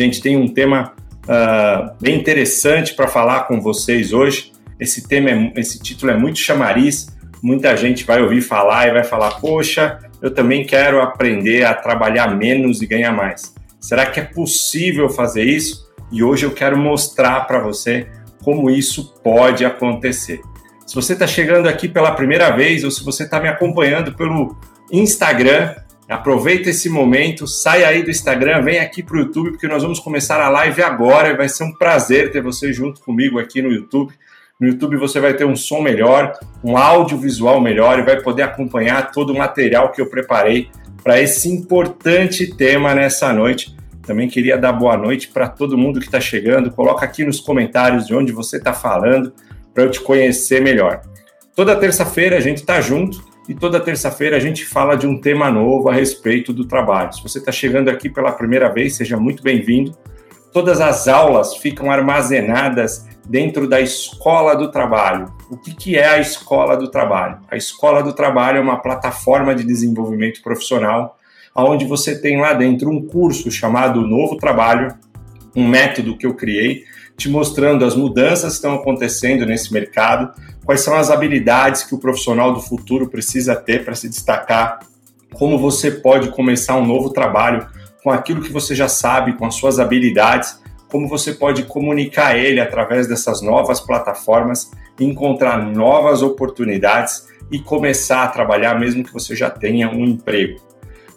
Gente tem um tema uh, bem interessante para falar com vocês hoje. Esse tema, é, esse título é muito chamariz. Muita gente vai ouvir falar e vai falar: Poxa, eu também quero aprender a trabalhar menos e ganhar mais. Será que é possível fazer isso? E hoje eu quero mostrar para você como isso pode acontecer. Se você está chegando aqui pela primeira vez ou se você está me acompanhando pelo Instagram, aproveita esse momento, sai aí do Instagram, vem aqui para o YouTube, porque nós vamos começar a live agora vai ser um prazer ter você junto comigo aqui no YouTube. No YouTube você vai ter um som melhor, um audiovisual melhor e vai poder acompanhar todo o material que eu preparei para esse importante tema nessa noite. Também queria dar boa noite para todo mundo que está chegando. Coloca aqui nos comentários de onde você está falando para eu te conhecer melhor. Toda terça-feira a gente está junto e toda terça-feira a gente fala de um tema novo a respeito do trabalho. Se você está chegando aqui pela primeira vez, seja muito bem-vindo. Todas as aulas ficam armazenadas dentro da Escola do Trabalho. O que, que é a Escola do Trabalho? A Escola do Trabalho é uma plataforma de desenvolvimento profissional, onde você tem lá dentro um curso chamado Novo Trabalho, um método que eu criei te mostrando as mudanças que estão acontecendo nesse mercado, quais são as habilidades que o profissional do futuro precisa ter para se destacar, como você pode começar um novo trabalho com aquilo que você já sabe, com as suas habilidades, como você pode comunicar ele através dessas novas plataformas, encontrar novas oportunidades e começar a trabalhar mesmo que você já tenha um emprego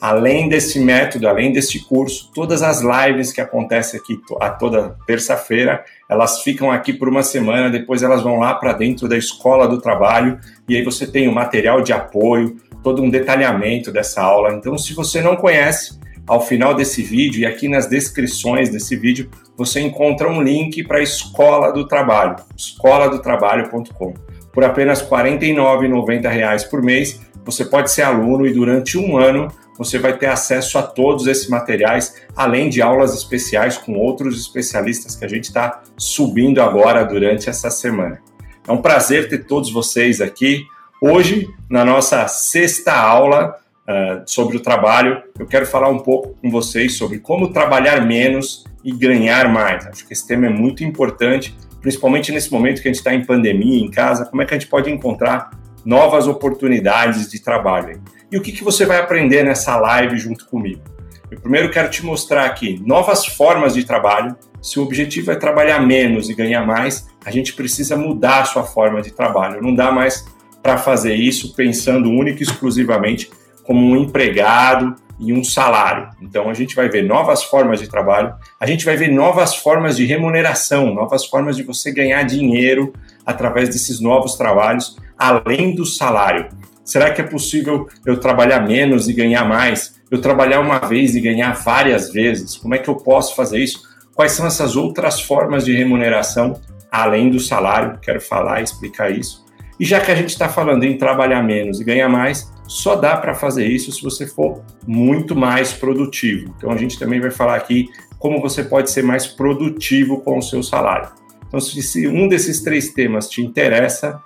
além desse método, além deste curso, todas as lives que acontecem aqui a toda terça-feira, elas ficam aqui por uma semana, depois elas vão lá para dentro da escola do trabalho e aí você tem o material de apoio, todo um detalhamento dessa aula. Então, se você não conhece, ao final desse vídeo e aqui nas descrições desse vídeo, você encontra um link para a Escola do Trabalho, escoladotrabalho.com. Por apenas R$ 49,90 por mês, você pode ser aluno e durante um ano você vai ter acesso a todos esses materiais, além de aulas especiais com outros especialistas que a gente está subindo agora durante essa semana. É um prazer ter todos vocês aqui. Hoje, na nossa sexta aula uh, sobre o trabalho, eu quero falar um pouco com vocês sobre como trabalhar menos e ganhar mais. Acho que esse tema é muito importante, principalmente nesse momento que a gente está em pandemia, em casa. Como é que a gente pode encontrar novas oportunidades de trabalho? E o que, que você vai aprender nessa live junto comigo? Eu primeiro quero te mostrar aqui novas formas de trabalho. Se o objetivo é trabalhar menos e ganhar mais, a gente precisa mudar a sua forma de trabalho. Não dá mais para fazer isso pensando única e exclusivamente como um empregado e um salário. Então a gente vai ver novas formas de trabalho, a gente vai ver novas formas de remuneração, novas formas de você ganhar dinheiro através desses novos trabalhos, além do salário. Será que é possível eu trabalhar menos e ganhar mais? Eu trabalhar uma vez e ganhar várias vezes? Como é que eu posso fazer isso? Quais são essas outras formas de remuneração além do salário? Quero falar e explicar isso. E já que a gente está falando em trabalhar menos e ganhar mais, só dá para fazer isso se você for muito mais produtivo. Então a gente também vai falar aqui como você pode ser mais produtivo com o seu salário. Então, se um desses três temas te interessa,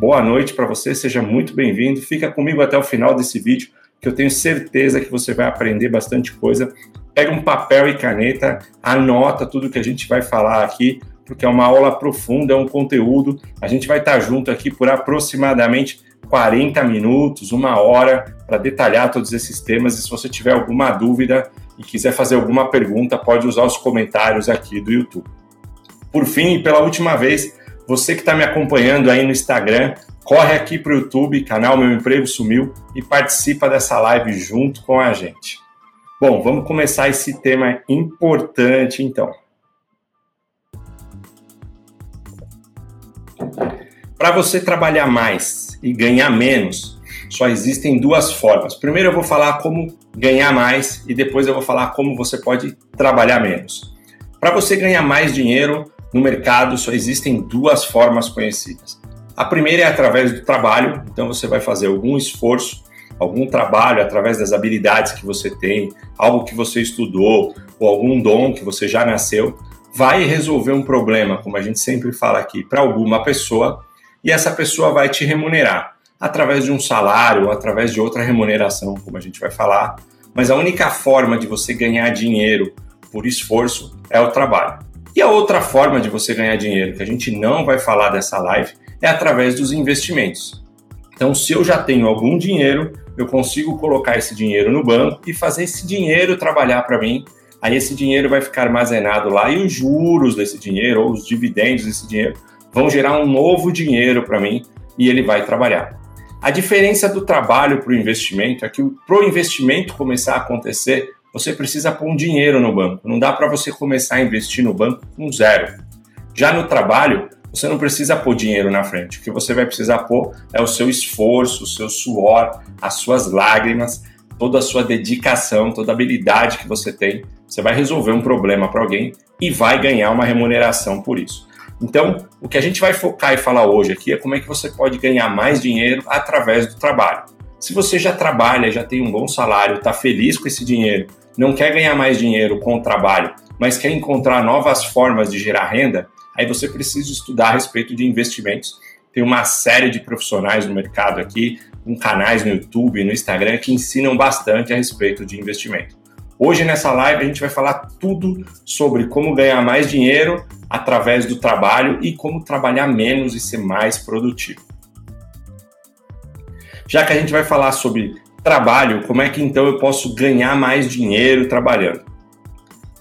Boa noite para você, seja muito bem-vindo. Fica comigo até o final desse vídeo, que eu tenho certeza que você vai aprender bastante coisa. Pega um papel e caneta, anota tudo que a gente vai falar aqui, porque é uma aula profunda, é um conteúdo. A gente vai estar junto aqui por aproximadamente 40 minutos, uma hora, para detalhar todos esses temas. E se você tiver alguma dúvida e quiser fazer alguma pergunta, pode usar os comentários aqui do YouTube. Por fim, pela última vez, você que está me acompanhando aí no Instagram, corre aqui para o YouTube, canal Meu Emprego Sumiu, e participa dessa live junto com a gente. Bom, vamos começar esse tema importante então. Para você trabalhar mais e ganhar menos, só existem duas formas. Primeiro eu vou falar como ganhar mais e depois eu vou falar como você pode trabalhar menos. Para você ganhar mais dinheiro, no mercado só existem duas formas conhecidas. A primeira é através do trabalho, então você vai fazer algum esforço, algum trabalho através das habilidades que você tem, algo que você estudou ou algum dom que você já nasceu, vai resolver um problema, como a gente sempre fala aqui, para alguma pessoa e essa pessoa vai te remunerar através de um salário através de outra remuneração, como a gente vai falar. Mas a única forma de você ganhar dinheiro por esforço é o trabalho. E a outra forma de você ganhar dinheiro, que a gente não vai falar dessa live, é através dos investimentos. Então, se eu já tenho algum dinheiro, eu consigo colocar esse dinheiro no banco e fazer esse dinheiro trabalhar para mim. Aí esse dinheiro vai ficar armazenado lá e os juros desse dinheiro ou os dividendos desse dinheiro vão gerar um novo dinheiro para mim e ele vai trabalhar. A diferença do trabalho para o investimento é que para o investimento começar a acontecer, você precisa pôr um dinheiro no banco. Não dá para você começar a investir no banco com zero. Já no trabalho, você não precisa pôr dinheiro na frente. O que você vai precisar pôr é o seu esforço, o seu suor, as suas lágrimas, toda a sua dedicação, toda a habilidade que você tem. Você vai resolver um problema para alguém e vai ganhar uma remuneração por isso. Então, o que a gente vai focar e falar hoje aqui é como é que você pode ganhar mais dinheiro através do trabalho. Se você já trabalha, já tem um bom salário, está feliz com esse dinheiro, não quer ganhar mais dinheiro com o trabalho, mas quer encontrar novas formas de gerar renda, aí você precisa estudar a respeito de investimentos. Tem uma série de profissionais no mercado aqui, com canais no YouTube, no Instagram, que ensinam bastante a respeito de investimento. Hoje nessa live a gente vai falar tudo sobre como ganhar mais dinheiro através do trabalho e como trabalhar menos e ser mais produtivo. Já que a gente vai falar sobre trabalho, como é que então eu posso ganhar mais dinheiro trabalhando?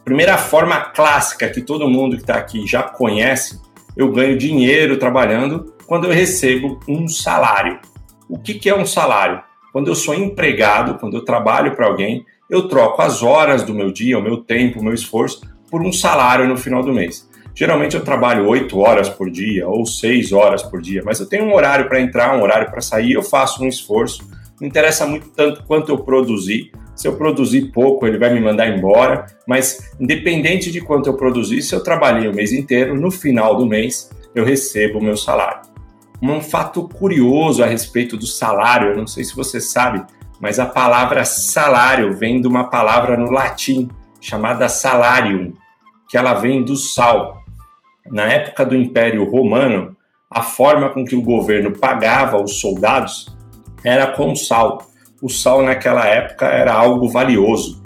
Primeira forma clássica que todo mundo que está aqui já conhece, eu ganho dinheiro trabalhando quando eu recebo um salário. O que, que é um salário? Quando eu sou empregado, quando eu trabalho para alguém, eu troco as horas do meu dia, o meu tempo, o meu esforço por um salário no final do mês. Geralmente eu trabalho 8 horas por dia ou 6 horas por dia, mas eu tenho um horário para entrar, um horário para sair, eu faço um esforço. Não interessa muito tanto quanto eu produzir. Se eu produzir pouco, ele vai me mandar embora, mas independente de quanto eu produzir, se eu trabalhei o mês inteiro, no final do mês eu recebo o meu salário. Um fato curioso a respeito do salário, eu não sei se você sabe, mas a palavra salário vem de uma palavra no latim chamada salarium, que ela vem do sal. Na época do Império Romano, a forma com que o governo pagava os soldados era com sal. O sal naquela época era algo valioso.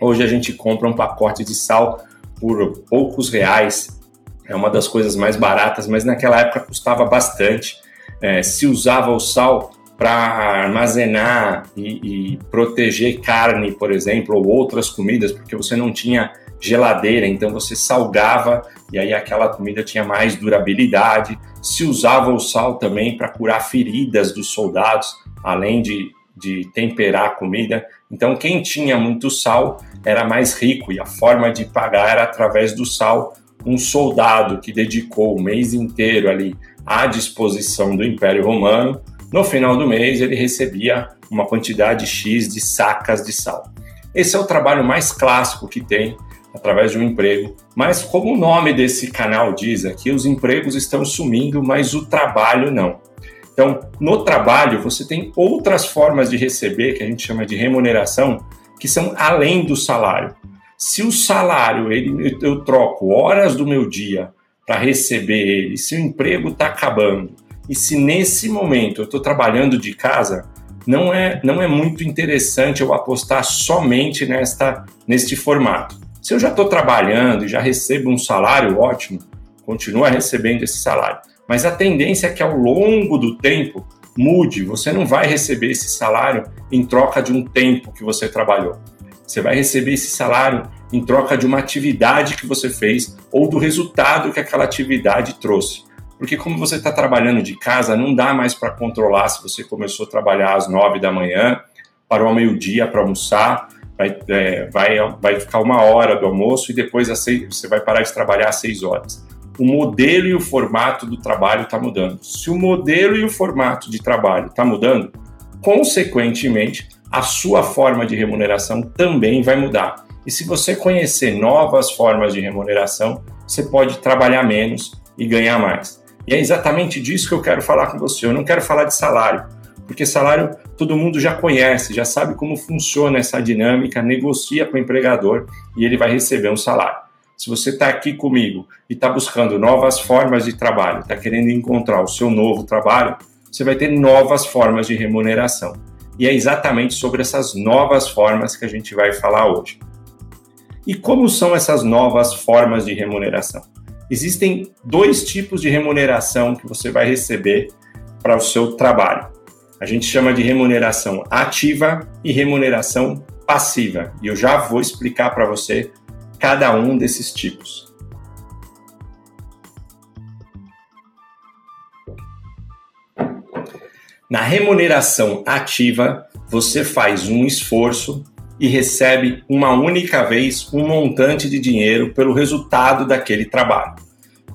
Hoje a gente compra um pacote de sal por poucos reais. É uma das coisas mais baratas, mas naquela época custava bastante. É, se usava o sal para armazenar e, e, proteger carne, por exemplo, ou outras comidas, porque você não tinha geladeira, então você salgava e aí aquela comida tinha mais durabilidade. Se usava o sal também para curar feridas dos soldados, além de, de temperar a comida. Então, quem tinha muito sal era mais rico e a forma de pagar era através do sal. Um soldado que dedicou o mês inteiro ali à disposição do Império Romano no final do mês, ele recebia uma quantidade X de sacas de sal. Esse é o trabalho mais clássico que tem através de um emprego. Mas, como o nome desse canal diz aqui, os empregos estão sumindo, mas o trabalho não. Então, no trabalho, você tem outras formas de receber, que a gente chama de remuneração, que são além do salário. Se o salário ele, eu troco horas do meu dia para receber ele, se o emprego está acabando, e se nesse momento eu estou trabalhando de casa, não é, não é muito interessante eu apostar somente nesta, neste formato. Se eu já estou trabalhando e já recebo um salário ótimo, continua recebendo esse salário. Mas a tendência é que ao longo do tempo mude. Você não vai receber esse salário em troca de um tempo que você trabalhou. Você vai receber esse salário em troca de uma atividade que você fez ou do resultado que aquela atividade trouxe. Porque como você está trabalhando de casa, não dá mais para controlar se você começou a trabalhar às nove da manhã, parou ao meio-dia para almoçar, vai, é, vai, vai ficar uma hora do almoço e depois seis, você vai parar de trabalhar às seis horas. O modelo e o formato do trabalho está mudando. Se o modelo e o formato de trabalho está mudando, consequentemente, a sua forma de remuneração também vai mudar. E se você conhecer novas formas de remuneração, você pode trabalhar menos e ganhar mais. E é exatamente disso que eu quero falar com você. Eu não quero falar de salário, porque salário todo mundo já conhece, já sabe como funciona essa dinâmica, negocia com o empregador e ele vai receber um salário. Se você está aqui comigo e está buscando novas formas de trabalho, está querendo encontrar o seu novo trabalho, você vai ter novas formas de remuneração. E é exatamente sobre essas novas formas que a gente vai falar hoje. E como são essas novas formas de remuneração? Existem dois tipos de remuneração que você vai receber para o seu trabalho. A gente chama de remuneração ativa e remuneração passiva. E eu já vou explicar para você cada um desses tipos. Na remuneração ativa, você faz um esforço e recebe uma única vez um montante de dinheiro pelo resultado daquele trabalho.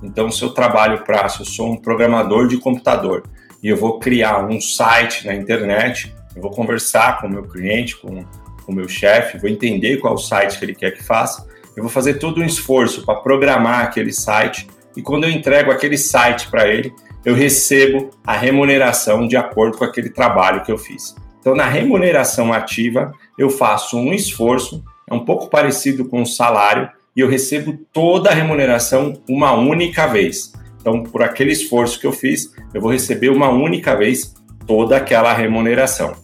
Então, se eu trabalho para, se eu sou um programador de computador e eu vou criar um site na internet, eu vou conversar com o meu cliente, com o meu chefe, vou entender qual site que ele quer que faça, eu vou fazer todo um esforço para programar aquele site e quando eu entrego aquele site para ele, eu recebo a remuneração de acordo com aquele trabalho que eu fiz. Então, na remuneração ativa, eu faço um esforço, é um pouco parecido com o salário, e eu recebo toda a remuneração uma única vez. Então, por aquele esforço que eu fiz, eu vou receber uma única vez toda aquela remuneração.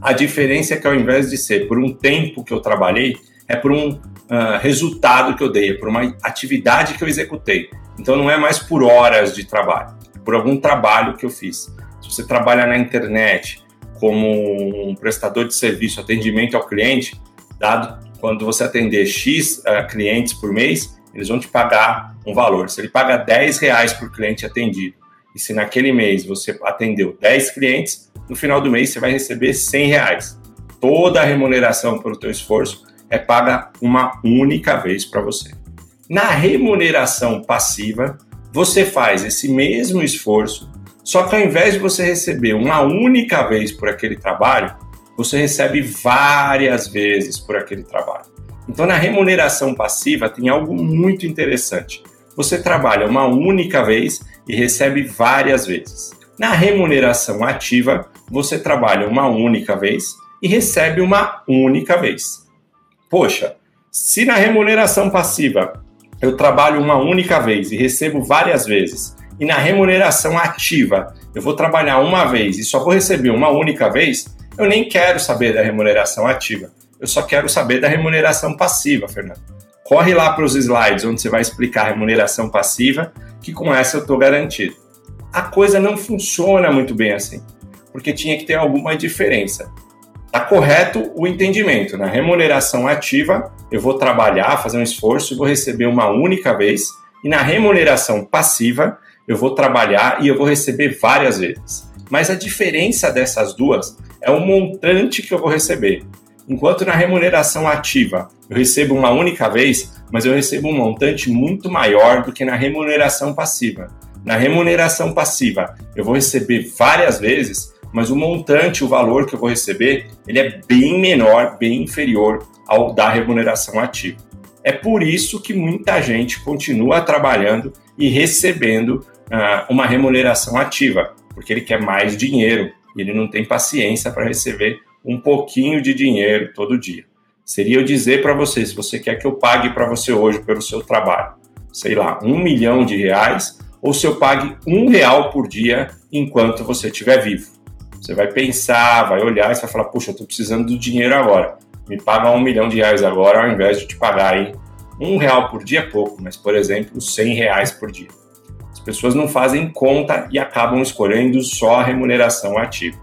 A diferença é que ao invés de ser por um tempo que eu trabalhei, é por um uh, resultado que eu dei, é por uma atividade que eu executei. Então não é mais por horas de trabalho, é por algum trabalho que eu fiz. Se você trabalha na internet, como um prestador de serviço, atendimento ao cliente, dado quando você atender X uh, clientes por mês, eles vão te pagar um valor. Se ele paga 10 reais por cliente atendido, e se naquele mês você atendeu 10 clientes, no final do mês você vai receber 100 reais. Toda a remuneração pelo teu esforço é paga uma única vez para você. Na remuneração passiva, você faz esse mesmo esforço só que ao invés de você receber uma única vez por aquele trabalho, você recebe várias vezes por aquele trabalho. Então, na remuneração passiva, tem algo muito interessante. Você trabalha uma única vez e recebe várias vezes. Na remuneração ativa, você trabalha uma única vez e recebe uma única vez. Poxa, se na remuneração passiva eu trabalho uma única vez e recebo várias vezes, e na remuneração ativa eu vou trabalhar uma vez e só vou receber uma única vez, eu nem quero saber da remuneração ativa. Eu só quero saber da remuneração passiva, Fernando. Corre lá para os slides onde você vai explicar a remuneração passiva, que com essa eu estou garantido. A coisa não funciona muito bem assim, porque tinha que ter alguma diferença. Está correto o entendimento. Na remuneração ativa, eu vou trabalhar, fazer um esforço e vou receber uma única vez. E na remuneração passiva, eu vou trabalhar e eu vou receber várias vezes. Mas a diferença dessas duas é o montante que eu vou receber. Enquanto na remuneração ativa eu recebo uma única vez, mas eu recebo um montante muito maior do que na remuneração passiva. Na remuneração passiva eu vou receber várias vezes, mas o montante, o valor que eu vou receber, ele é bem menor, bem inferior ao da remuneração ativa. É por isso que muita gente continua trabalhando e recebendo uh, uma remuneração ativa, porque ele quer mais dinheiro e ele não tem paciência para receber um pouquinho de dinheiro todo dia. Seria eu dizer para você, se você quer que eu pague para você hoje pelo seu trabalho, sei lá, um milhão de reais, ou se eu pague um real por dia enquanto você estiver vivo. Você vai pensar, vai olhar e vai falar, puxa, eu estou precisando do dinheiro agora. Me paga um milhão de reais agora, ao invés de te pagar aí um real por dia é pouco, mas, por exemplo, cem reais por dia pessoas não fazem conta e acabam escolhendo só a remuneração ativa.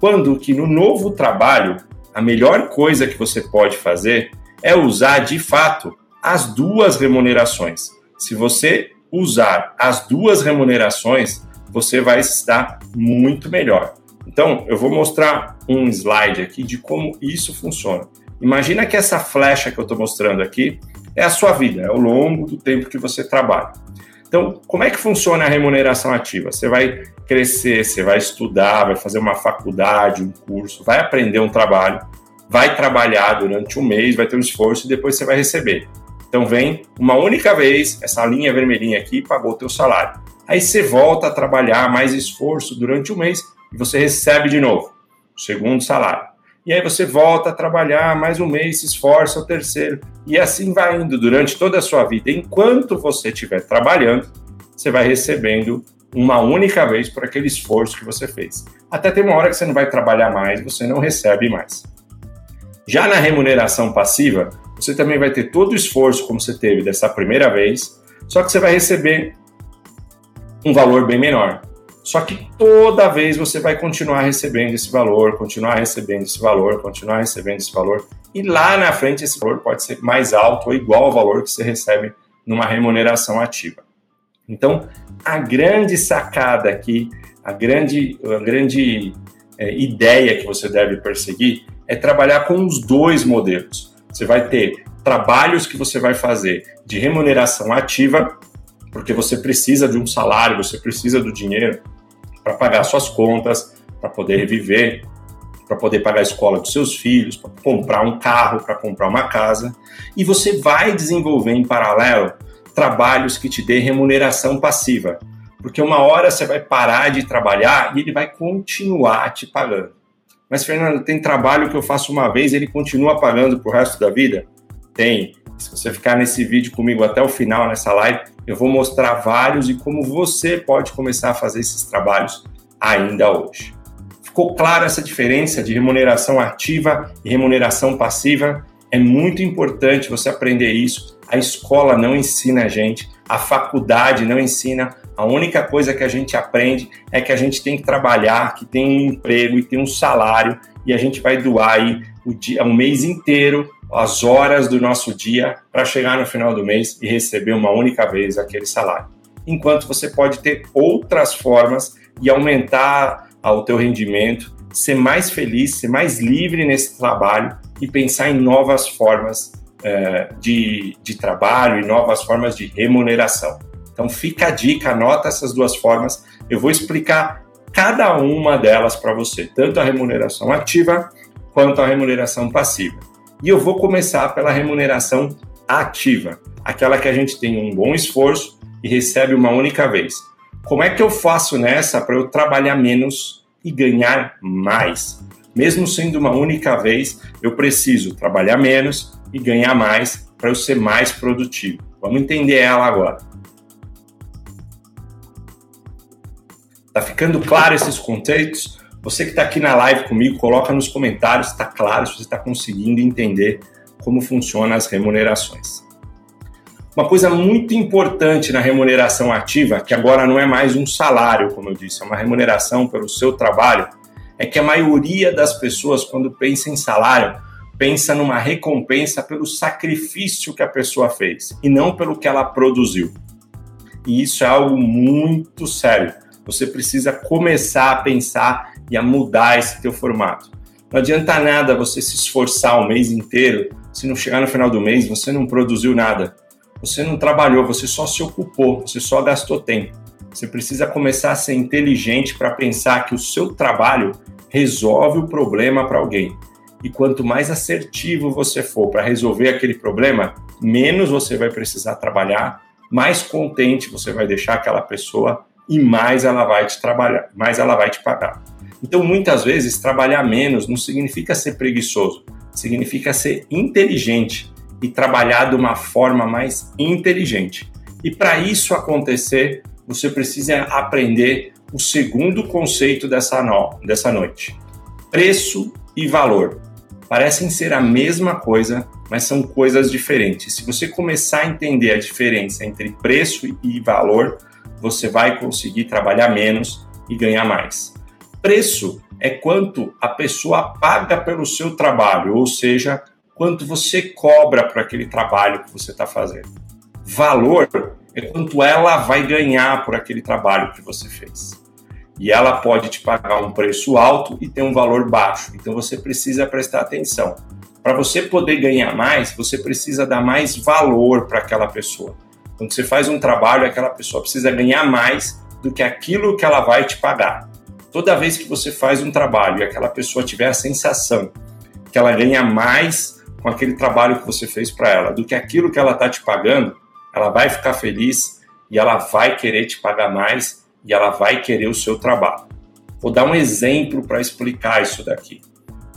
Quando que no novo trabalho, a melhor coisa que você pode fazer é usar de fato as duas remunerações. Se você usar as duas remunerações, você vai estar muito melhor. Então, eu vou mostrar um slide aqui de como isso funciona. Imagina que essa flecha que eu estou mostrando aqui é a sua vida, é ao longo do tempo que você trabalha. Então, como é que funciona a remuneração ativa? Você vai crescer, você vai estudar, vai fazer uma faculdade, um curso, vai aprender um trabalho, vai trabalhar durante um mês, vai ter um esforço e depois você vai receber. Então vem uma única vez, essa linha vermelhinha aqui pagou o teu salário. Aí você volta a trabalhar mais esforço durante um mês e você recebe de novo o segundo salário e aí você volta a trabalhar mais um mês, se esforça o terceiro, e assim vai indo durante toda a sua vida. Enquanto você estiver trabalhando, você vai recebendo uma única vez por aquele esforço que você fez. Até tem uma hora que você não vai trabalhar mais, você não recebe mais. Já na remuneração passiva, você também vai ter todo o esforço como você teve dessa primeira vez, só que você vai receber um valor bem menor. Só que toda vez você vai continuar recebendo esse valor, continuar recebendo esse valor, continuar recebendo esse valor, e lá na frente esse valor pode ser mais alto ou igual ao valor que você recebe numa remuneração ativa. Então, a grande sacada aqui, a grande, a grande é, ideia que você deve perseguir é trabalhar com os dois modelos. Você vai ter trabalhos que você vai fazer de remuneração ativa, porque você precisa de um salário, você precisa do dinheiro para pagar suas contas, para poder viver, para poder pagar a escola dos seus filhos, para comprar um carro, para comprar uma casa. E você vai desenvolver em paralelo trabalhos que te dê remuneração passiva. Porque uma hora você vai parar de trabalhar e ele vai continuar te pagando. Mas, Fernando, tem trabalho que eu faço uma vez e ele continua pagando pro resto da vida? Tem. Se você ficar nesse vídeo comigo até o final, nessa live, eu vou mostrar vários e como você pode começar a fazer esses trabalhos ainda hoje. Ficou clara essa diferença de remuneração ativa e remuneração passiva? É muito importante você aprender isso. A escola não ensina a gente, a faculdade não ensina, a única coisa que a gente aprende é que a gente tem que trabalhar, que tem um emprego e tem um salário e a gente vai doar aí o dia, um mês inteiro, as horas do nosso dia para chegar no final do mês e receber uma única vez aquele salário. Enquanto você pode ter outras formas e aumentar o teu rendimento, ser mais feliz, ser mais livre nesse trabalho e pensar em novas formas é, de, de trabalho e novas formas de remuneração. Então fica a dica, anota essas duas formas. Eu vou explicar cada uma delas para você, tanto a remuneração ativa quanto a remuneração passiva. E eu vou começar pela remuneração ativa, aquela que a gente tem um bom esforço e recebe uma única vez. Como é que eu faço nessa para eu trabalhar menos e ganhar mais? Mesmo sendo uma única vez, eu preciso trabalhar menos e ganhar mais para eu ser mais produtivo. Vamos entender ela agora. Tá ficando claro esses conceitos? Você que está aqui na live comigo, coloca nos comentários se está claro, se você está conseguindo entender como funcionam as remunerações. Uma coisa muito importante na remuneração ativa, que agora não é mais um salário, como eu disse, é uma remuneração pelo seu trabalho, é que a maioria das pessoas, quando pensa em salário, pensa numa recompensa pelo sacrifício que a pessoa fez e não pelo que ela produziu. E isso é algo muito sério você precisa começar a pensar e a mudar esse teu formato. Não adianta nada você se esforçar o mês inteiro se não chegar no final do mês você não produziu nada. Você não trabalhou, você só se ocupou, você só gastou tempo. Você precisa começar a ser inteligente para pensar que o seu trabalho resolve o problema para alguém. E quanto mais assertivo você for para resolver aquele problema, menos você vai precisar trabalhar, mais contente você vai deixar aquela pessoa e mais ela vai te trabalhar, mais ela vai te pagar. Então, muitas vezes, trabalhar menos não significa ser preguiçoso, significa ser inteligente e trabalhar de uma forma mais inteligente. E para isso acontecer, você precisa aprender o segundo conceito dessa, no, dessa noite: preço e valor. Parecem ser a mesma coisa, mas são coisas diferentes. Se você começar a entender a diferença entre preço e valor, você vai conseguir trabalhar menos e ganhar mais. Preço é quanto a pessoa paga pelo seu trabalho, ou seja, quanto você cobra para aquele trabalho que você está fazendo. Valor é quanto ela vai ganhar por aquele trabalho que você fez. E ela pode te pagar um preço alto e ter um valor baixo. Então você precisa prestar atenção. Para você poder ganhar mais, você precisa dar mais valor para aquela pessoa. Quando você faz um trabalho, aquela pessoa precisa ganhar mais do que aquilo que ela vai te pagar. Toda vez que você faz um trabalho e aquela pessoa tiver a sensação que ela ganha mais com aquele trabalho que você fez para ela do que aquilo que ela está te pagando, ela vai ficar feliz e ela vai querer te pagar mais e ela vai querer o seu trabalho. Vou dar um exemplo para explicar isso daqui.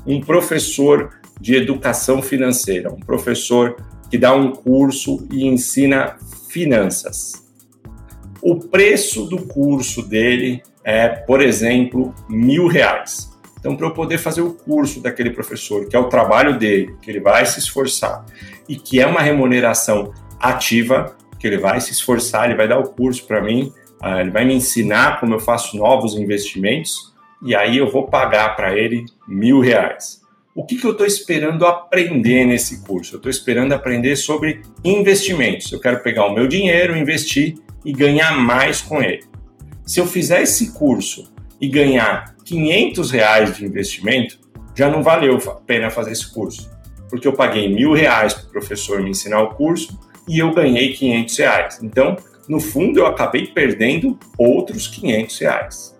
Um professor de educação financeira, um professor que dá um curso e ensina finanças. O preço do curso dele é, por exemplo, mil reais. Então, para eu poder fazer o curso daquele professor, que é o trabalho dele, que ele vai se esforçar, e que é uma remuneração ativa, que ele vai se esforçar, ele vai dar o curso para mim, ah, ele vai me ensinar como eu faço novos investimentos, e aí eu vou pagar para ele mil reais. O que, que eu estou esperando aprender nesse curso? Eu estou esperando aprender sobre investimentos. Eu quero pegar o meu dinheiro, investir e ganhar mais com ele. Se eu fizer esse curso e ganhar 500 reais de investimento, já não valeu a pena fazer esse curso. Porque eu paguei mil reais para o professor me ensinar o curso e eu ganhei 500 reais. Então, no fundo, eu acabei perdendo outros 500 reais.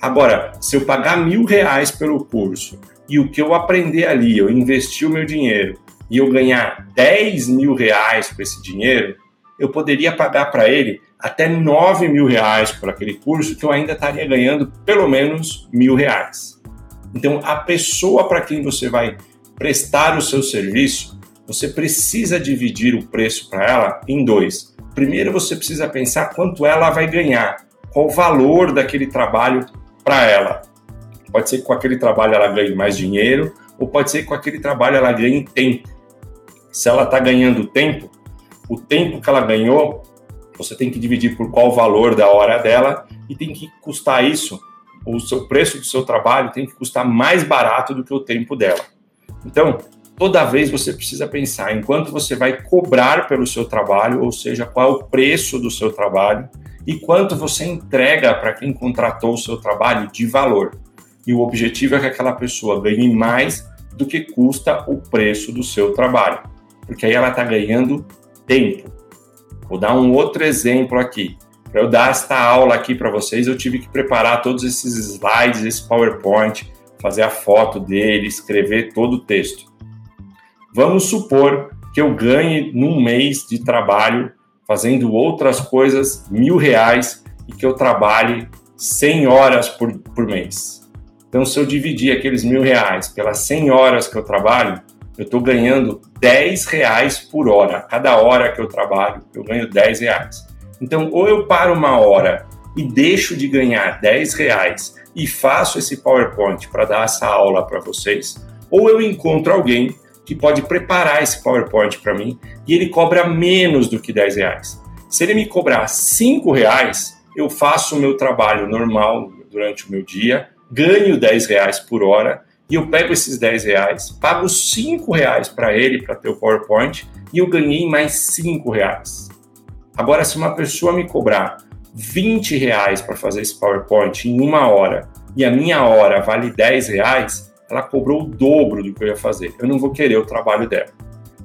Agora, se eu pagar mil reais pelo curso e o que eu aprender ali, eu investir o meu dinheiro e eu ganhar 10 mil reais com esse dinheiro, eu poderia pagar para ele até 9 mil reais por aquele curso, que eu ainda estaria ganhando pelo menos mil reais. Então, a pessoa para quem você vai prestar o seu serviço, você precisa dividir o preço para ela em dois. Primeiro, você precisa pensar quanto ela vai ganhar, qual o valor daquele trabalho para ela. Pode ser que com aquele trabalho ela ganhe mais dinheiro, ou pode ser que com aquele trabalho ela ganhe tempo. Se ela está ganhando tempo, o tempo que ela ganhou, você tem que dividir por qual valor da hora dela e tem que custar isso, o seu preço do seu trabalho tem que custar mais barato do que o tempo dela. Então, toda vez você precisa pensar em quanto você vai cobrar pelo seu trabalho, ou seja, qual é o preço do seu trabalho e quanto você entrega para quem contratou o seu trabalho de valor. E o objetivo é que aquela pessoa ganhe mais do que custa o preço do seu trabalho, porque aí ela está ganhando tempo. Vou dar um outro exemplo aqui. Para eu dar esta aula aqui para vocês, eu tive que preparar todos esses slides, esse PowerPoint, fazer a foto dele, escrever todo o texto. Vamos supor que eu ganhe num mês de trabalho fazendo outras coisas mil reais e que eu trabalhe 100 horas por, por mês. Então, se eu dividir aqueles mil reais pelas 100 horas que eu trabalho, eu estou ganhando 10 reais por hora. Cada hora que eu trabalho, eu ganho 10 reais. Então, ou eu paro uma hora e deixo de ganhar 10 reais e faço esse PowerPoint para dar essa aula para vocês, ou eu encontro alguém que pode preparar esse PowerPoint para mim e ele cobra menos do que 10 reais. Se ele me cobrar 5 reais, eu faço o meu trabalho normal durante o meu dia, ganho 10 reais por hora e eu pego esses 10 reais, pago 5 reais para ele, para ter o PowerPoint, e eu ganhei mais 5 reais. Agora, se uma pessoa me cobrar 20 reais para fazer esse PowerPoint em uma hora, e a minha hora vale 10 reais, ela cobrou o dobro do que eu ia fazer. Eu não vou querer o trabalho dela.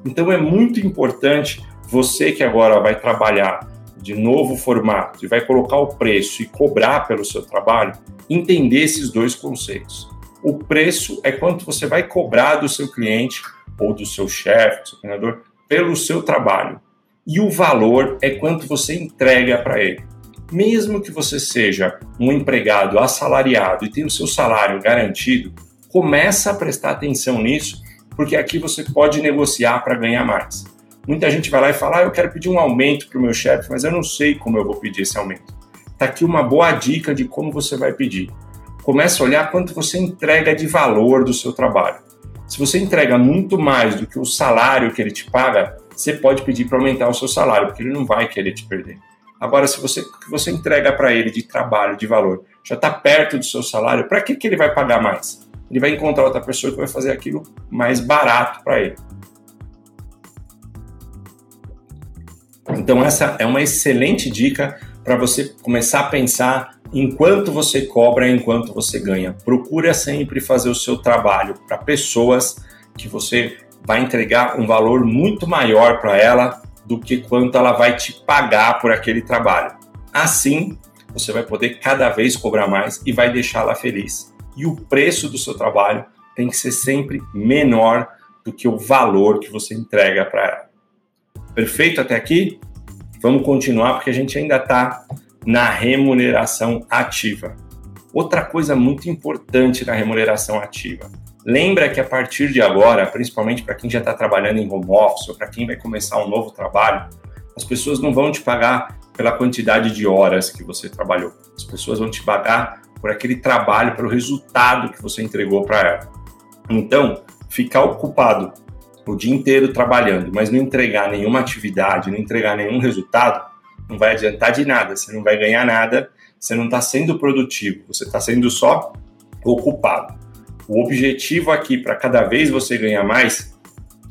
Então é muito importante você que agora vai trabalhar de novo formato e vai colocar o preço e cobrar pelo seu trabalho, entender esses dois conceitos. O preço é quanto você vai cobrar do seu cliente ou do seu chefe, do seu treinador, pelo seu trabalho. E o valor é quanto você entrega para ele. Mesmo que você seja um empregado assalariado e tenha o seu salário garantido, começa a prestar atenção nisso, porque aqui você pode negociar para ganhar mais. Muita gente vai lá e fala: ah, eu quero pedir um aumento para o meu chefe, mas eu não sei como eu vou pedir esse aumento. Está aqui uma boa dica de como você vai pedir comece a olhar quanto você entrega de valor do seu trabalho. Se você entrega muito mais do que o salário que ele te paga, você pode pedir para aumentar o seu salário, porque ele não vai querer te perder. Agora, se você que você entrega para ele de trabalho, de valor, já está perto do seu salário, para que, que ele vai pagar mais? Ele vai encontrar outra pessoa que vai fazer aquilo mais barato para ele. Então, essa é uma excelente dica para você começar a pensar enquanto você cobra, enquanto você ganha. Procura sempre fazer o seu trabalho para pessoas que você vai entregar um valor muito maior para ela do que quanto ela vai te pagar por aquele trabalho. Assim, você vai poder cada vez cobrar mais e vai deixá-la feliz. E o preço do seu trabalho tem que ser sempre menor do que o valor que você entrega para ela. Perfeito até aqui? Vamos continuar porque a gente ainda está na remuneração ativa. Outra coisa muito importante na remuneração ativa. Lembra que a partir de agora, principalmente para quem já está trabalhando em home office ou para quem vai começar um novo trabalho, as pessoas não vão te pagar pela quantidade de horas que você trabalhou. As pessoas vão te pagar por aquele trabalho, pelo resultado que você entregou para ela. Então, ficar ocupado o dia inteiro trabalhando, mas não entregar nenhuma atividade, não entregar nenhum resultado, não vai adiantar de nada, você não vai ganhar nada, você não está sendo produtivo, você está sendo só ocupado. O objetivo aqui para cada vez você ganhar mais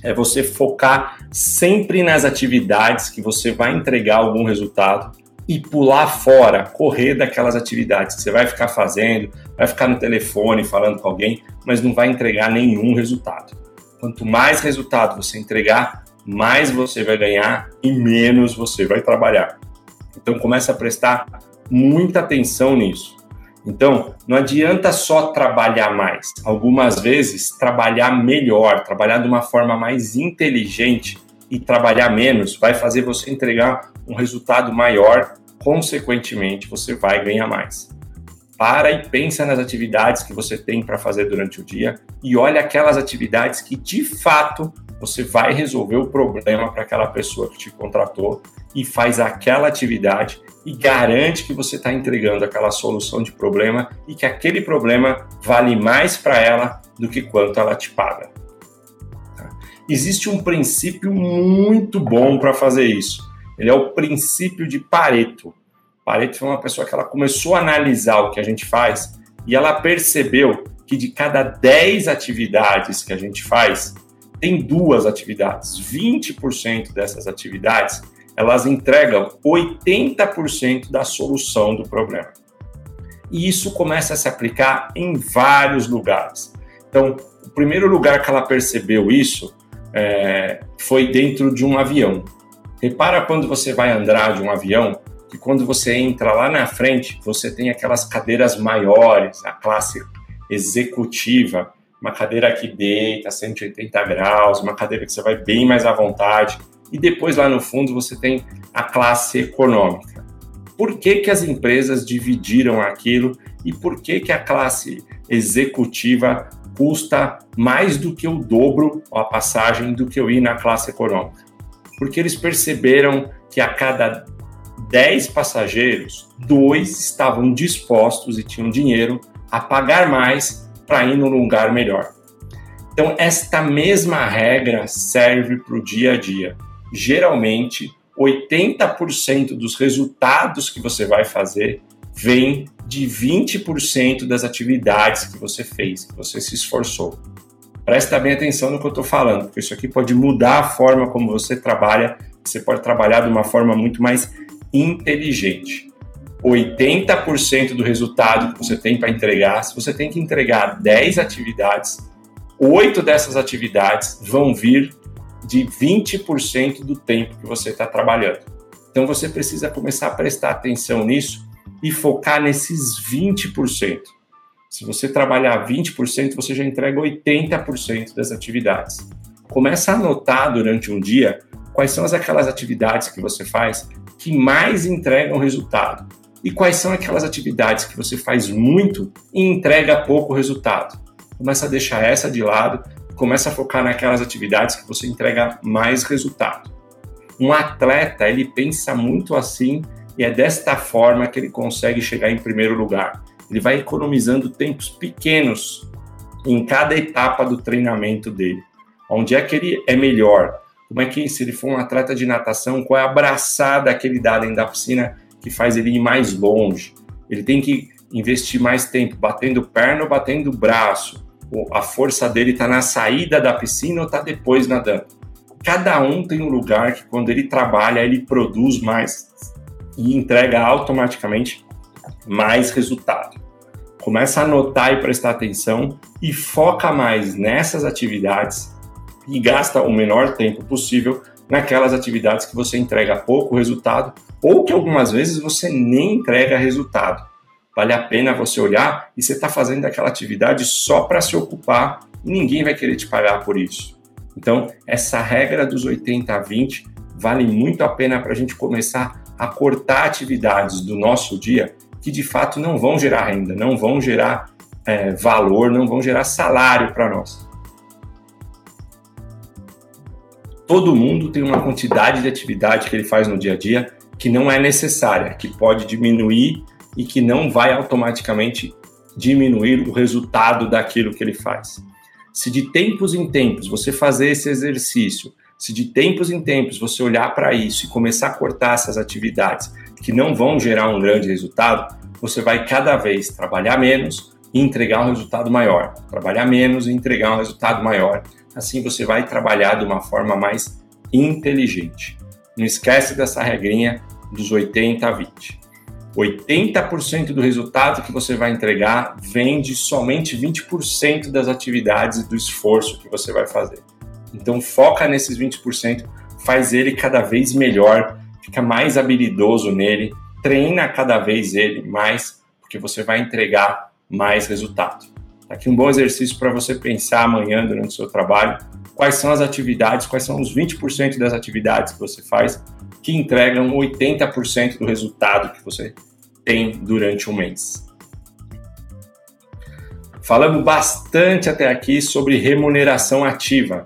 é você focar sempre nas atividades que você vai entregar algum resultado e pular fora, correr daquelas atividades que você vai ficar fazendo, vai ficar no telefone falando com alguém, mas não vai entregar nenhum resultado. Quanto mais resultado você entregar, mais você vai ganhar e menos você vai trabalhar. Então comece a prestar muita atenção nisso. Então, não adianta só trabalhar mais. Algumas vezes, trabalhar melhor, trabalhar de uma forma mais inteligente e trabalhar menos vai fazer você entregar um resultado maior. Consequentemente, você vai ganhar mais. Para e pensa nas atividades que você tem para fazer durante o dia e olha aquelas atividades que de fato você vai resolver o problema para aquela pessoa que te contratou e faz aquela atividade e garante que você está entregando aquela solução de problema e que aquele problema vale mais para ela do que quanto ela te paga. Tá? Existe um princípio muito bom para fazer isso. Ele é o princípio de Pareto. Pareto foi uma pessoa que ela começou a analisar o que a gente faz e ela percebeu que de cada 10 atividades que a gente faz, tem duas atividades. 20% dessas atividades elas entregam 80% da solução do problema. E isso começa a se aplicar em vários lugares. Então, o primeiro lugar que ela percebeu isso é, foi dentro de um avião. Repara quando você vai andar de um avião, que quando você entra lá na frente, você tem aquelas cadeiras maiores, a classe executiva, uma cadeira que deita 180 graus, uma cadeira que você vai bem mais à vontade e depois lá no fundo você tem a classe econômica. Por que, que as empresas dividiram aquilo e por que, que a classe executiva custa mais do que o dobro a passagem do que eu ir na classe econômica? Porque eles perceberam que a cada 10 passageiros, dois estavam dispostos e tinham dinheiro a pagar mais para ir num lugar melhor. Então, esta mesma regra serve para o dia a dia geralmente 80% dos resultados que você vai fazer vem de 20% das atividades que você fez, que você se esforçou. Presta bem atenção no que eu estou falando, porque isso aqui pode mudar a forma como você trabalha, você pode trabalhar de uma forma muito mais inteligente. 80% do resultado que você tem para entregar, se você tem que entregar 10 atividades, 8 dessas atividades vão vir de 20% do tempo que você está trabalhando. Então você precisa começar a prestar atenção nisso e focar nesses 20%. Se você trabalhar 20%, você já entrega 80% das atividades. Começa a anotar durante um dia quais são aquelas atividades que você faz que mais entregam resultado e quais são aquelas atividades que você faz muito e entrega pouco resultado. Começa a deixar essa de lado começa a focar naquelas atividades que você entrega mais resultado. Um atleta, ele pensa muito assim e é desta forma que ele consegue chegar em primeiro lugar. Ele vai economizando tempos pequenos em cada etapa do treinamento dele. Onde é que ele é melhor? Como é que, se ele for um atleta de natação, qual é a abraçada que ele dá dentro da piscina que faz ele ir mais longe? Ele tem que investir mais tempo batendo perna ou batendo braço a força dele está na saída da piscina ou está depois nadando. Cada um tem um lugar que, quando ele trabalha, ele produz mais e entrega automaticamente mais resultado. Começa a anotar e prestar atenção e foca mais nessas atividades e gasta o menor tempo possível naquelas atividades que você entrega pouco resultado ou que algumas vezes você nem entrega resultado. Vale a pena você olhar e você está fazendo aquela atividade só para se ocupar e ninguém vai querer te pagar por isso. Então, essa regra dos 80 a 20 vale muito a pena para a gente começar a cortar atividades do nosso dia que de fato não vão gerar renda, não vão gerar é, valor, não vão gerar salário para nós. Todo mundo tem uma quantidade de atividade que ele faz no dia a dia que não é necessária, que pode diminuir e que não vai automaticamente diminuir o resultado daquilo que ele faz. Se de tempos em tempos você fazer esse exercício, se de tempos em tempos você olhar para isso e começar a cortar essas atividades que não vão gerar um grande resultado, você vai cada vez trabalhar menos e entregar um resultado maior. Trabalhar menos e entregar um resultado maior. Assim você vai trabalhar de uma forma mais inteligente. Não esquece dessa regrinha dos 80 a 20. 80% do resultado que você vai entregar vem de somente 20% das atividades e do esforço que você vai fazer. Então foca nesses 20%, faz ele cada vez melhor, fica mais habilidoso nele, treina cada vez ele mais, porque você vai entregar mais resultado. Aqui um bom exercício para você pensar amanhã durante o seu trabalho, quais são as atividades, quais são os 20% das atividades que você faz que entregam 80% do resultado que você tem durante um mês. Falamos bastante até aqui sobre remuneração ativa,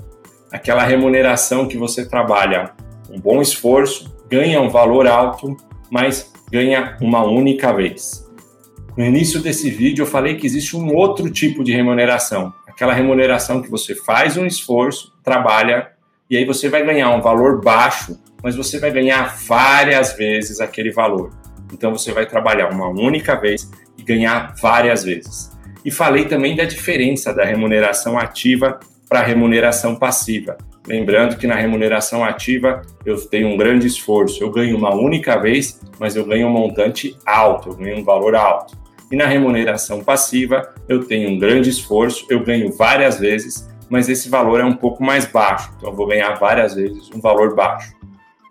aquela remuneração que você trabalha um bom esforço, ganha um valor alto, mas ganha uma única vez. No início desse vídeo eu falei que existe um outro tipo de remuneração, aquela remuneração que você faz um esforço, trabalha e aí você vai ganhar um valor baixo, mas você vai ganhar várias vezes aquele valor. Então você vai trabalhar uma única vez e ganhar várias vezes. E falei também da diferença da remuneração ativa para a remuneração passiva. Lembrando que na remuneração ativa eu tenho um grande esforço, eu ganho uma única vez, mas eu ganho um montante alto, eu ganho um valor alto. E na remuneração passiva eu tenho um grande esforço, eu ganho várias vezes, mas esse valor é um pouco mais baixo, então eu vou ganhar várias vezes um valor baixo.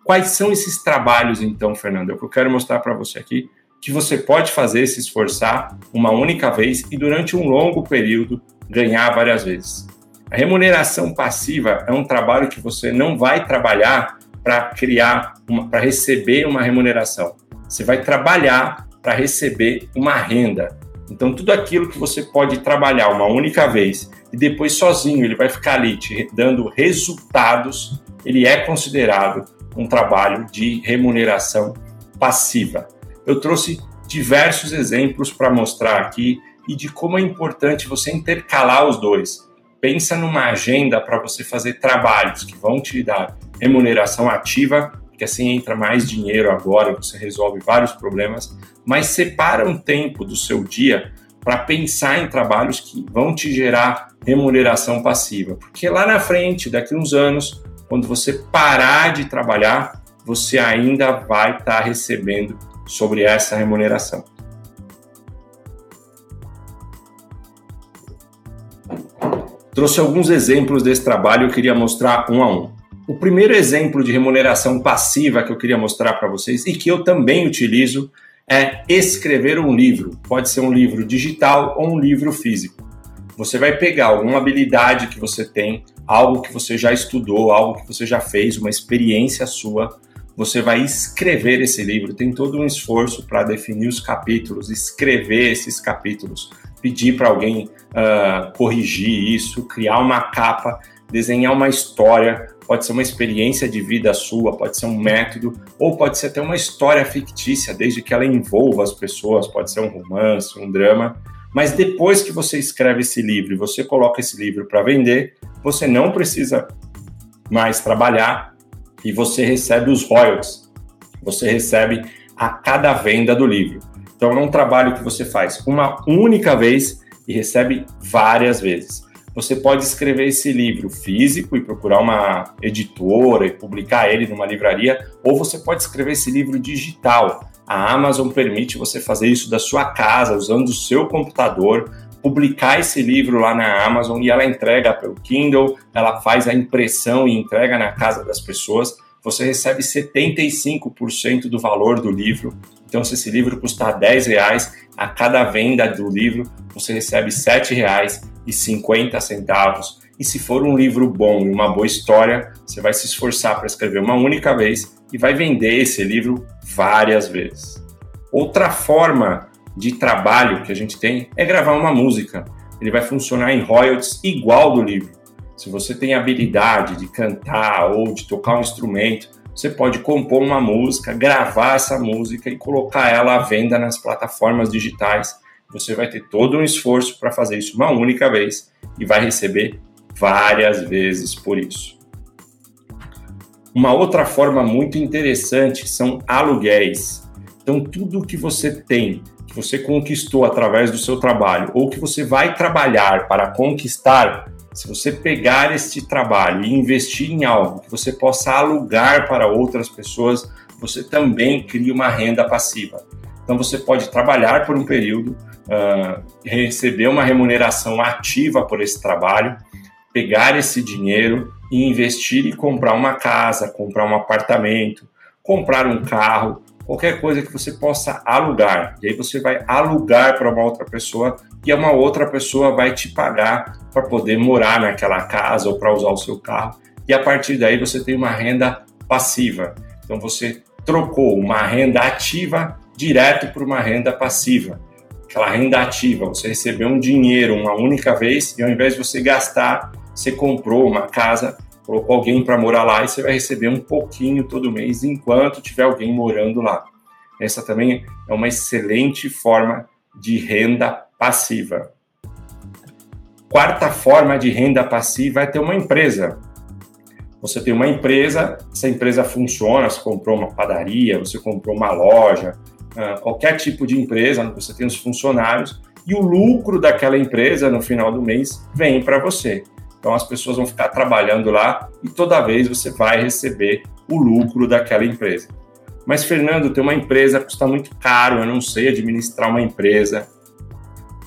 Quais são esses trabalhos, então, Fernando? É o que eu quero mostrar para você aqui, que você pode fazer, se esforçar uma única vez e durante um longo período ganhar várias vezes. A remuneração passiva é um trabalho que você não vai trabalhar para criar, para receber uma remuneração. Você vai trabalhar para receber uma renda. Então, tudo aquilo que você pode trabalhar uma única vez e depois sozinho ele vai ficar ali te dando resultados, ele é considerado um trabalho de remuneração passiva. Eu trouxe diversos exemplos para mostrar aqui e de como é importante você intercalar os dois. Pensa numa agenda para você fazer trabalhos que vão te dar remuneração ativa, porque assim entra mais dinheiro agora, você resolve vários problemas, mas separa um tempo do seu dia para pensar em trabalhos que vão te gerar remuneração passiva, porque lá na frente, daqui uns anos, quando você parar de trabalhar, você ainda vai estar tá recebendo sobre essa remuneração. Trouxe alguns exemplos desse trabalho, eu queria mostrar um a um. O primeiro exemplo de remuneração passiva que eu queria mostrar para vocês e que eu também utilizo é escrever um livro. Pode ser um livro digital ou um livro físico. Você vai pegar alguma habilidade que você tem, algo que você já estudou, algo que você já fez, uma experiência sua. Você vai escrever esse livro. Tem todo um esforço para definir os capítulos, escrever esses capítulos, pedir para alguém uh, corrigir isso, criar uma capa, desenhar uma história. Pode ser uma experiência de vida sua, pode ser um método, ou pode ser até uma história fictícia, desde que ela envolva as pessoas. Pode ser um romance, um drama mas depois que você escreve esse livro e você coloca esse livro para vender, você não precisa mais trabalhar e você recebe os royalties. Você recebe a cada venda do livro. Então é um trabalho que você faz uma única vez e recebe várias vezes. Você pode escrever esse livro físico e procurar uma editora e publicar ele numa livraria, ou você pode escrever esse livro digital a Amazon permite você fazer isso da sua casa, usando o seu computador, publicar esse livro lá na Amazon e ela entrega pelo Kindle, ela faz a impressão e entrega na casa das pessoas. Você recebe 75% do valor do livro. Então, se esse livro custar 10 reais, a cada venda do livro você recebe R$ 7,50. E se for um livro bom e uma boa história, você vai se esforçar para escrever uma única vez e vai vender esse livro várias vezes. Outra forma de trabalho que a gente tem é gravar uma música. Ele vai funcionar em royalties igual do livro. Se você tem habilidade de cantar ou de tocar um instrumento, você pode compor uma música, gravar essa música e colocar ela à venda nas plataformas digitais. você vai ter todo um esforço para fazer isso uma única vez e vai receber várias vezes por isso. Uma outra forma muito interessante são aluguéis. Então, tudo que você tem, que você conquistou através do seu trabalho, ou que você vai trabalhar para conquistar, se você pegar este trabalho e investir em algo que você possa alugar para outras pessoas, você também cria uma renda passiva. Então, você pode trabalhar por um período, uh, receber uma remuneração ativa por esse trabalho, pegar esse dinheiro e investir e comprar uma casa, comprar um apartamento, comprar um carro, qualquer coisa que você possa alugar. E aí você vai alugar para uma outra pessoa e uma outra pessoa vai te pagar para poder morar naquela casa ou para usar o seu carro. E a partir daí você tem uma renda passiva. Então você trocou uma renda ativa direto para uma renda passiva. Aquela renda ativa, você recebeu um dinheiro uma única vez e ao invés de você gastar você comprou uma casa, colocou alguém para morar lá e você vai receber um pouquinho todo mês enquanto tiver alguém morando lá. Essa também é uma excelente forma de renda passiva. Quarta forma de renda passiva é ter uma empresa. Você tem uma empresa, essa empresa funciona, você comprou uma padaria, você comprou uma loja, ah, qualquer tipo de empresa, você tem os funcionários e o lucro daquela empresa no final do mês vem para você. Então as pessoas vão ficar trabalhando lá e toda vez você vai receber o lucro daquela empresa. Mas Fernando, ter uma empresa custa muito caro, eu não sei administrar uma empresa.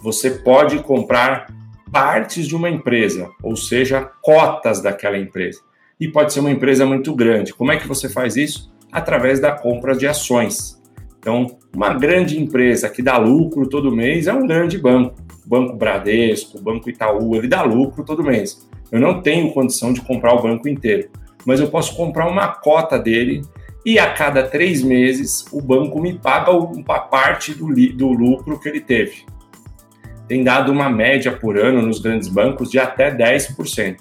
Você pode comprar partes de uma empresa, ou seja, cotas daquela empresa. E pode ser uma empresa muito grande. Como é que você faz isso? Através da compra de ações. Então, uma grande empresa que dá lucro todo mês é um grande banco. Banco Bradesco, Banco Itaú, ele dá lucro todo mês. Eu não tenho condição de comprar o banco inteiro, mas eu posso comprar uma cota dele e a cada três meses o banco me paga uma parte do, do lucro que ele teve. Tem dado uma média por ano nos grandes bancos de até 10%.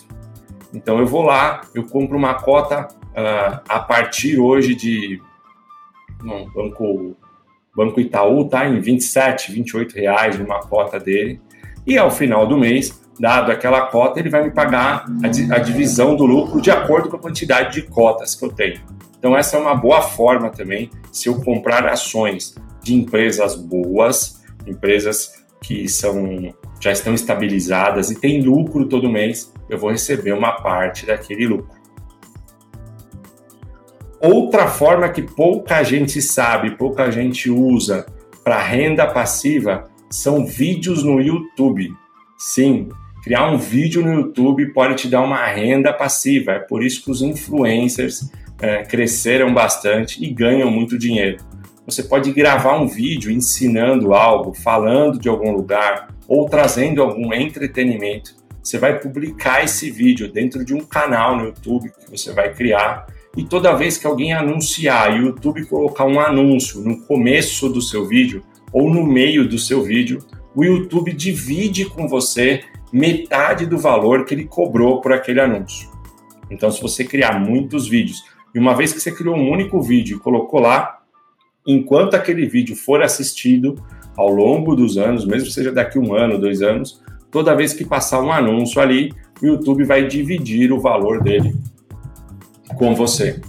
Então eu vou lá, eu compro uma cota uh, a partir hoje de não, banco Banco Itaú está em 27, 28 reais uma cota dele. E ao final do mês, dado aquela cota, ele vai me pagar a, a divisão do lucro de acordo com a quantidade de cotas que eu tenho. Então essa é uma boa forma também, se eu comprar ações de empresas boas, empresas que são já estão estabilizadas e têm lucro todo mês, eu vou receber uma parte daquele lucro. Outra forma que pouca gente sabe, pouca gente usa para renda passiva são vídeos no YouTube. Sim, criar um vídeo no YouTube pode te dar uma renda passiva. É por isso que os influencers é, cresceram bastante e ganham muito dinheiro. Você pode gravar um vídeo ensinando algo, falando de algum lugar ou trazendo algum entretenimento. Você vai publicar esse vídeo dentro de um canal no YouTube que você vai criar e toda vez que alguém anunciar e o YouTube colocar um anúncio no começo do seu vídeo ou no meio do seu vídeo, o YouTube divide com você metade do valor que ele cobrou por aquele anúncio. Então, se você criar muitos vídeos, e uma vez que você criou um único vídeo e colocou lá, enquanto aquele vídeo for assistido ao longo dos anos, mesmo seja daqui um ano, dois anos, toda vez que passar um anúncio ali, o YouTube vai dividir o valor dele com você.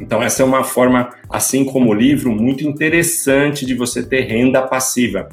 Então, essa é uma forma, assim como o livro, muito interessante de você ter renda passiva.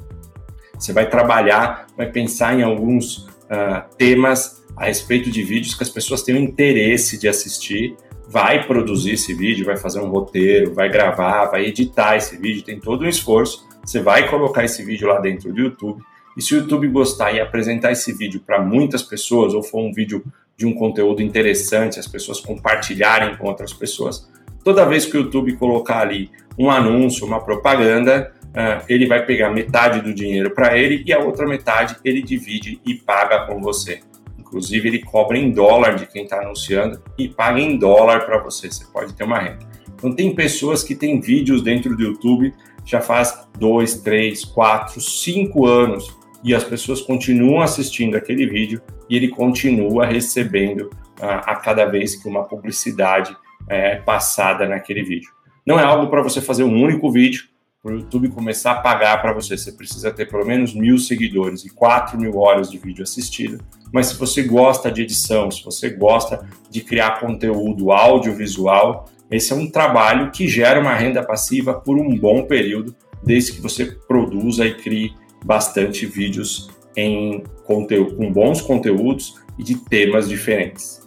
Você vai trabalhar, vai pensar em alguns uh, temas a respeito de vídeos que as pessoas têm interesse de assistir, vai produzir esse vídeo, vai fazer um roteiro, vai gravar, vai editar esse vídeo, tem todo um esforço. Você vai colocar esse vídeo lá dentro do YouTube. E se o YouTube gostar e apresentar esse vídeo para muitas pessoas, ou for um vídeo de um conteúdo interessante, as pessoas compartilharem com outras pessoas. Toda vez que o YouTube colocar ali um anúncio, uma propaganda, uh, ele vai pegar metade do dinheiro para ele e a outra metade ele divide e paga com você. Inclusive, ele cobra em dólar de quem está anunciando e paga em dólar para você. Você pode ter uma renda. Então, tem pessoas que têm vídeos dentro do YouTube já faz dois, três, quatro, cinco anos e as pessoas continuam assistindo aquele vídeo e ele continua recebendo uh, a cada vez que uma publicidade é passada naquele vídeo. Não é algo para você fazer um único vídeo, para o YouTube começar a pagar para você. Você precisa ter pelo menos mil seguidores e 4 mil horas de vídeo assistido. Mas se você gosta de edição, se você gosta de criar conteúdo audiovisual, esse é um trabalho que gera uma renda passiva por um bom período, desde que você produza e crie bastante vídeos em conteúdo, com bons conteúdos e de temas diferentes.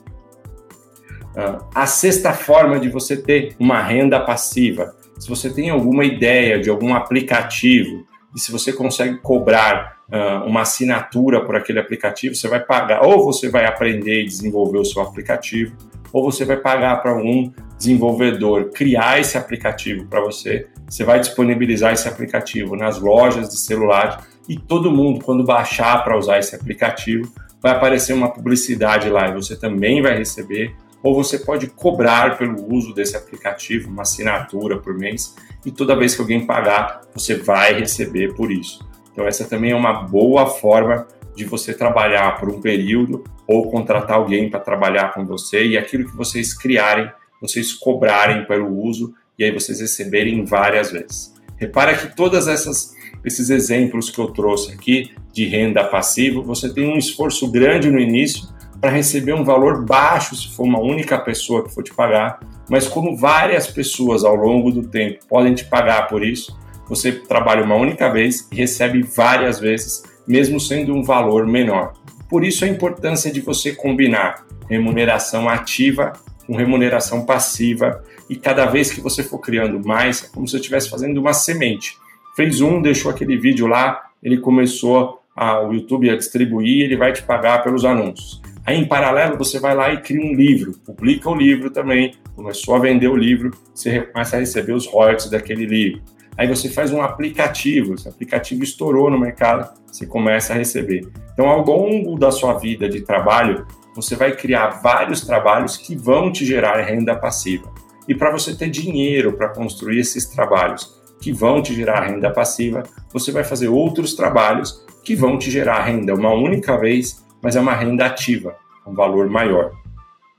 Ah, a sexta forma de você ter uma renda passiva se você tem alguma ideia de algum aplicativo e se você consegue cobrar uh, uma assinatura por aquele aplicativo, você vai pagar, ou você vai aprender e desenvolver o seu aplicativo, ou você vai pagar para algum desenvolvedor criar esse aplicativo para você. Você vai disponibilizar esse aplicativo nas lojas de celular e todo mundo, quando baixar para usar esse aplicativo, vai aparecer uma publicidade lá e você também vai receber ou você pode cobrar pelo uso desse aplicativo uma assinatura por mês e toda vez que alguém pagar, você vai receber por isso. Então essa também é uma boa forma de você trabalhar por um período ou contratar alguém para trabalhar com você e aquilo que vocês criarem, vocês cobrarem pelo uso e aí vocês receberem várias vezes. Repara que todas essas esses exemplos que eu trouxe aqui de renda passiva, você tem um esforço grande no início para receber um valor baixo se for uma única pessoa que for te pagar, mas como várias pessoas ao longo do tempo podem te pagar por isso, você trabalha uma única vez e recebe várias vezes, mesmo sendo um valor menor. Por isso a importância de você combinar remuneração ativa com remuneração passiva e cada vez que você for criando mais, é como se eu estivesse fazendo uma semente. Fez um, deixou aquele vídeo lá, ele começou a, o YouTube a distribuir, ele vai te pagar pelos anúncios. Aí, em paralelo, você vai lá e cria um livro, publica o livro também, começou a vender o livro, você começa a receber os royalties daquele livro. Aí você faz um aplicativo, esse aplicativo estourou no mercado, você começa a receber. Então, ao longo da sua vida de trabalho, você vai criar vários trabalhos que vão te gerar renda passiva. E para você ter dinheiro para construir esses trabalhos que vão te gerar renda passiva, você vai fazer outros trabalhos que vão te gerar renda uma única vez mas é uma renda ativa, um valor maior.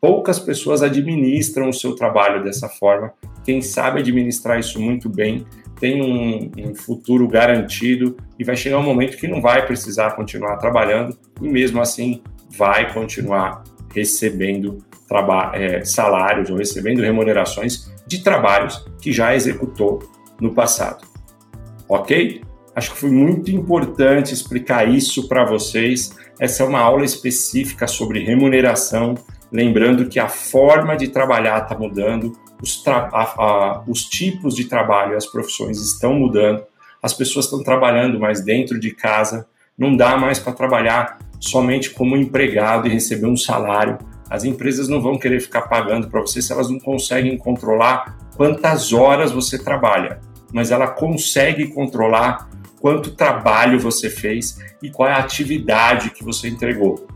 Poucas pessoas administram o seu trabalho dessa forma. Quem sabe administrar isso muito bem tem um, um, futuro garantido e vai chegar um momento que não vai precisar continuar trabalhando e mesmo assim vai continuar recebendo é, salários ou recebendo remunerações de trabalhos que já executou no passado. Ok? Acho que foi muito importante explicar isso para vocês. Essa é uma aula específica sobre remuneração, lembrando que a forma de trabalhar está mudando, os, tra a, a, os tipos de trabalho, as profissões estão mudando, as pessoas estão trabalhando mais dentro de casa, não dá mais para trabalhar somente como empregado e receber um salário. As empresas não vão querer ficar pagando para você se elas não conseguem controlar quantas horas você trabalha, mas ela consegue controlar quanto trabalho você fez e qual é a atividade que você entregou.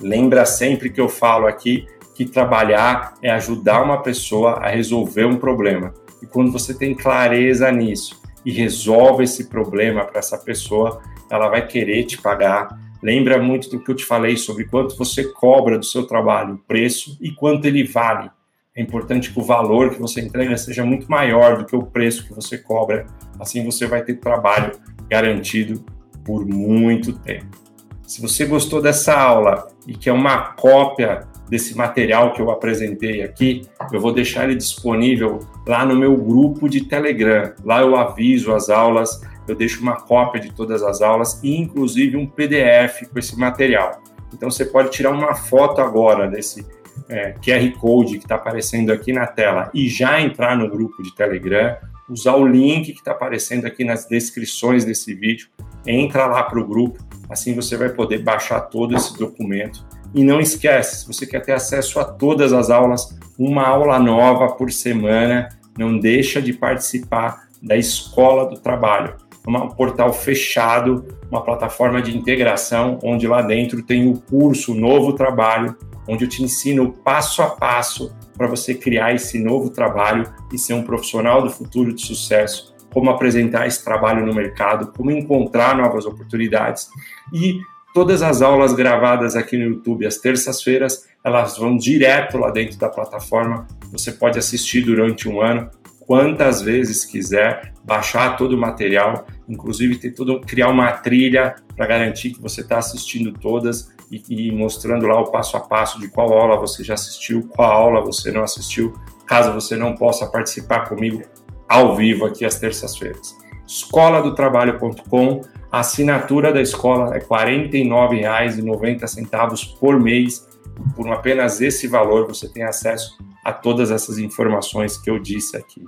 Lembra sempre que eu falo aqui que trabalhar é ajudar uma pessoa a resolver um problema. E quando você tem clareza nisso e resolve esse problema para essa pessoa, ela vai querer te pagar. Lembra muito do que eu te falei sobre quanto você cobra do seu trabalho, o preço e quanto ele vale. É importante que o valor que você entrega seja muito maior do que o preço que você cobra. Assim você vai ter trabalho garantido por muito tempo. Se você gostou dessa aula e quer uma cópia desse material que eu apresentei aqui, eu vou deixar ele disponível lá no meu grupo de Telegram. Lá eu aviso as aulas, eu deixo uma cópia de todas as aulas e inclusive um PDF com esse material. Então você pode tirar uma foto agora desse é, QR Code que está aparecendo aqui na tela e já entrar no grupo de Telegram usar o link que está aparecendo aqui nas descrições desse vídeo, entra lá para o grupo, assim você vai poder baixar todo esse documento. E não esquece, se você quer ter acesso a todas as aulas, uma aula nova por semana, não deixa de participar da Escola do Trabalho. É um portal fechado, uma plataforma de integração, onde lá dentro tem o curso Novo Trabalho, onde eu te ensino passo a passo para você criar esse novo trabalho e ser um profissional do futuro de sucesso, como apresentar esse trabalho no mercado, como encontrar novas oportunidades e todas as aulas gravadas aqui no YouTube às terças-feiras, elas vão direto lá dentro da plataforma. Você pode assistir durante um ano quantas vezes quiser, baixar todo o material, inclusive ter tudo, criar uma trilha para garantir que você está assistindo todas e, e, mostrando lá o passo a passo de qual aula você já assistiu, qual aula você não assistiu, caso você não possa participar comigo ao vivo aqui às terças-feiras. Escola do Trabalho.com, assinatura da escola é R$ 49,90 por mês. Por apenas esse valor você tem acesso a todas essas informações que eu disse aqui.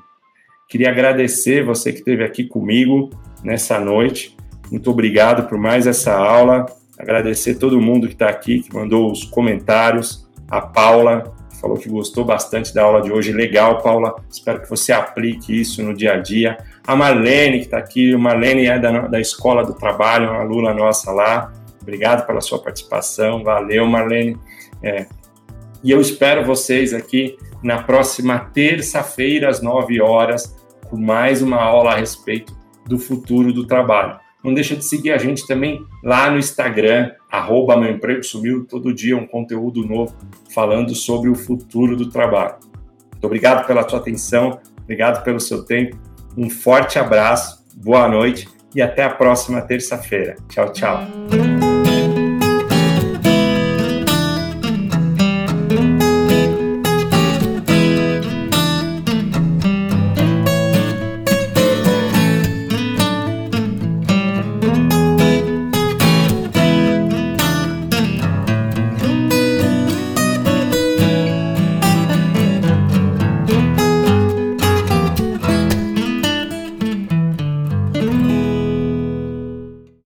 Queria agradecer você que esteve aqui comigo nessa noite. Muito obrigado por mais essa aula. Agradecer todo mundo que está aqui, que mandou os comentários. A Paula, que falou que gostou bastante da aula de hoje. Legal, Paula. Espero que você aplique isso no dia a dia. A Marlene, que está aqui. A Marlene é da, da Escola do Trabalho, uma aluna nossa lá. Obrigado pela sua participação. Valeu, Marlene. É. E eu espero vocês aqui na próxima terça-feira, às 9 horas, com mais uma aula a respeito do futuro do trabalho. Não deixa de seguir a gente também lá no Instagram, arroba meu emprego sumiu, todo dia um conteúdo novo falando sobre o futuro do trabalho. Muito obrigado pela sua atenção, obrigado pelo seu tempo, um forte abraço, boa noite e até a próxima terça-feira. Tchau, tchau.